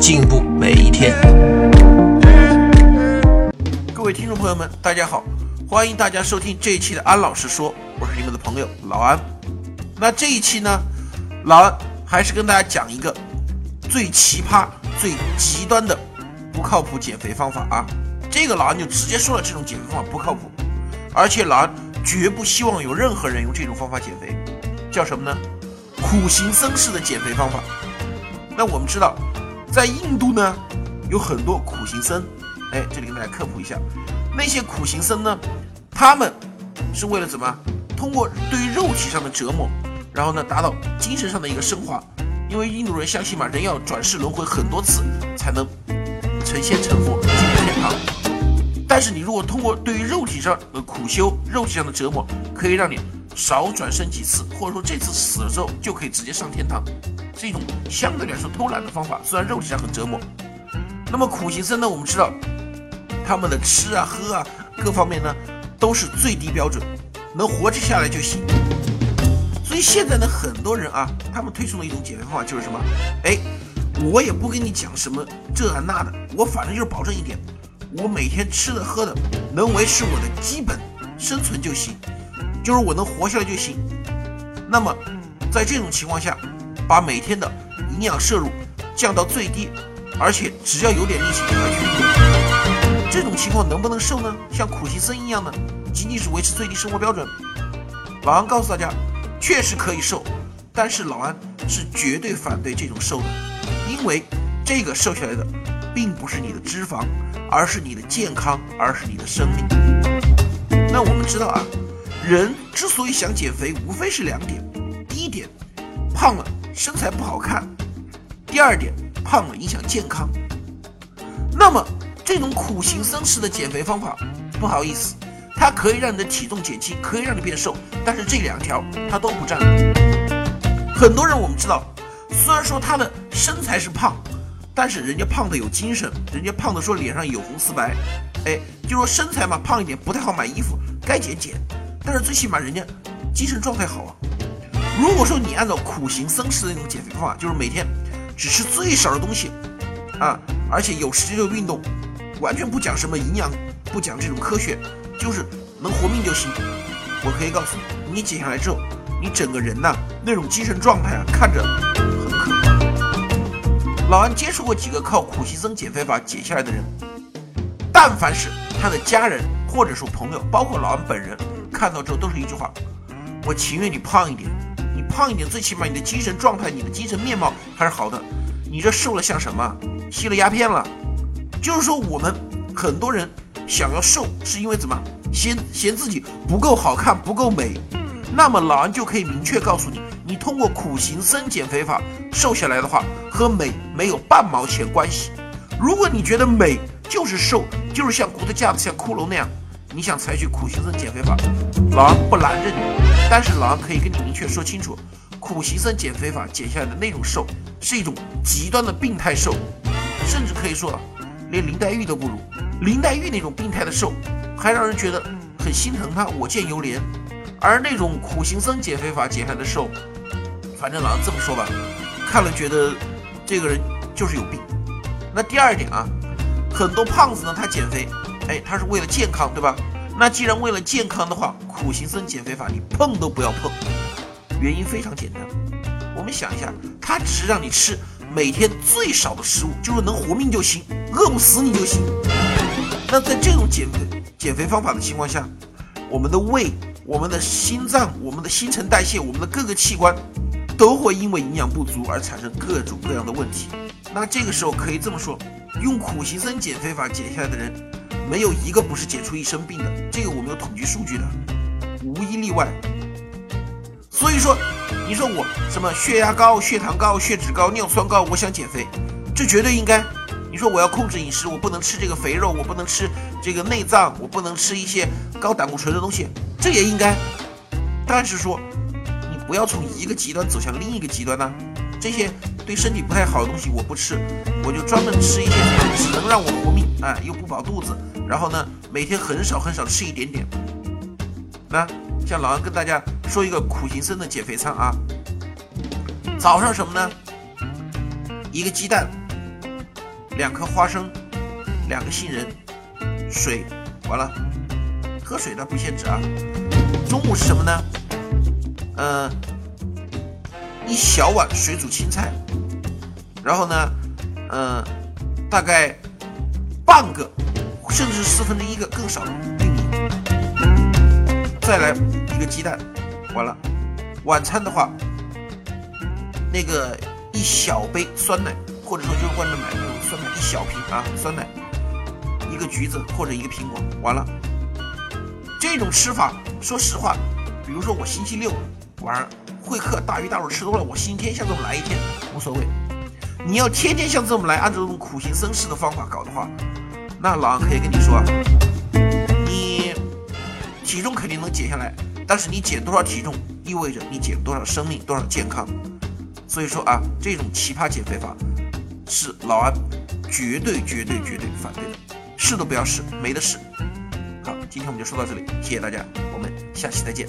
进步每一天。各位听众朋友们，大家好，欢迎大家收听这一期的安老师说，我是你们的朋友老安。那这一期呢，老安还是跟大家讲一个最奇葩、最极端的不靠谱减肥方法啊。这个老安就直接说了，这种减肥方法不靠谱，而且老安绝不希望有任何人用这种方法减肥。叫什么呢？苦行僧式的减肥方法。那我们知道，在印度呢，有很多苦行僧。哎，这里跟大家科普一下，那些苦行僧呢，他们是为了怎么？通过对于肉体上的折磨，然后呢，达到精神上的一个升华。因为印度人相信嘛，人要转世轮回很多次，才能成仙成佛进入天堂。但是你如果通过对于肉体上的苦修、肉体上的折磨，可以让你。少转生几次，或者说这次死了之后就可以直接上天堂，是一种相对来说偷懒的方法。虽然肉体上很折磨，那么苦行僧呢？我们知道他们的吃啊、喝啊各方面呢都是最低标准，能活着下来就行。所以现在呢，很多人啊，他们推崇的一种减肥方法就是什么？哎，我也不跟你讲什么这啊那的，我反正就是保证一点，我每天吃的喝的能维持我的基本生存就行。就是我能活下来就行。那么，在这种情况下，把每天的营养摄入降到最低，而且只要有点力气就来去运动。这种情况能不能瘦呢？像苦行僧一样呢？仅仅是维持最低生活标准？老安告诉大家，确实可以瘦，但是老安是绝对反对这种瘦的，因为这个瘦下来的并不是你的脂肪，而是你的健康，而是你的生命。那我们知道啊。人之所以想减肥，无非是两点：第一点，胖了身材不好看；第二点，胖了影响健康。那么，这种苦行僧式的减肥方法，不好意思，它可以让你的体重减轻，可以让你变瘦，但是这两条它都不占。很多人我们知道，虽然说他的身材是胖，但是人家胖的有精神，人家胖的说脸上有红丝白，哎，就说身材嘛，胖一点不太好买衣服，该减减。但是最起码人家精神状态好啊。如果说你按照苦行僧式的那种减肥方法，就是每天只吃最少的东西啊，而且有时间就运动，完全不讲什么营养，不讲这种科学，就是能活命就行。我可以告诉你，你减下来之后，你整个人呐那种精神状态啊，看着很可怕。老安接触过几个靠苦行僧减肥法减下来的人，但凡是他的家人或者说朋友，包括老安本人。看到之后都是一句话，我情愿你胖一点，你胖一点，最起码你的精神状态、你的精神面貌还是好的。你这瘦了像什么？吸了鸦片了？就是说，我们很多人想要瘦，是因为怎么？嫌嫌自己不够好看、不够美。那么老安就可以明确告诉你，你通过苦行僧减肥法瘦下来的话，和美没有半毛钱关系。如果你觉得美就是瘦，就是像骨头架子、像骷髅那样。你想采取苦行僧减肥法，老安不拦着你，但是老安可以跟你明确说清楚，苦行僧减肥法减下来的那种瘦是一种极端的病态瘦，甚至可以说连林黛玉都不如。林黛玉那种病态的瘦，还让人觉得很心疼她，我见犹怜。而那种苦行僧减肥法减下来的瘦，反正老安这么说吧，看了觉得这个人就是有病。那第二点啊，很多胖子呢，他减肥。哎，他是为了健康，对吧？那既然为了健康的话，苦行僧减肥法你碰都不要碰。原因非常简单，我们想一下，他只是让你吃每天最少的食物，就是能活命就行，饿不死你就行。那在这种减肥减肥方法的情况下，我们的胃、我们的心脏、我们的新陈代谢、我们的各个器官都会因为营养不足而产生各种各样的问题。那这个时候可以这么说，用苦行僧减肥法减下来的人。没有一个不是解除一身病的，这个我们有统计数据的，无一例外。所以说，你说我什么血压高、血糖高、血脂高、尿酸高，我想减肥，这绝对应该。你说我要控制饮食，我不能吃这个肥肉，我不能吃这个内脏，我不能吃一些高胆固醇的东西，这也应该。但是说，你不要从一个极端走向另一个极端呢。这些对身体不太好的东西我不吃，我就专门吃一些只能让我活命，哎，又不饱肚子，然后呢，每天很少很少吃一点点。那像老安跟大家说一个苦行僧的减肥餐啊，早上什么呢？一个鸡蛋，两颗花生，两个杏仁，水，完了，喝水的不限制啊。中午是什么呢？嗯。一小碗水煮青菜，然后呢，嗯，大概半个，甚至四分之一个更少的玉米，再来一个鸡蛋，完了。晚餐的话，那个一小杯酸奶，或者说就是外面买的那种酸奶，一小瓶啊酸奶，一个橘子或者一个苹果，完了。这种吃法，说实话，比如说我星期六晚上。会客大鱼大肉吃多了，我星期天下午来一天无所谓。你要天天像这么来，按照这种苦行僧式的方法搞的话，那老安可以跟你说，你体重肯定能减下来，但是你减多少体重，意味着你减多少生命，多少健康。所以说啊，这种奇葩减肥法是老安绝对绝对绝对反对的，试都不要试，没得试。好，今天我们就说到这里，谢谢大家，我们下期再见。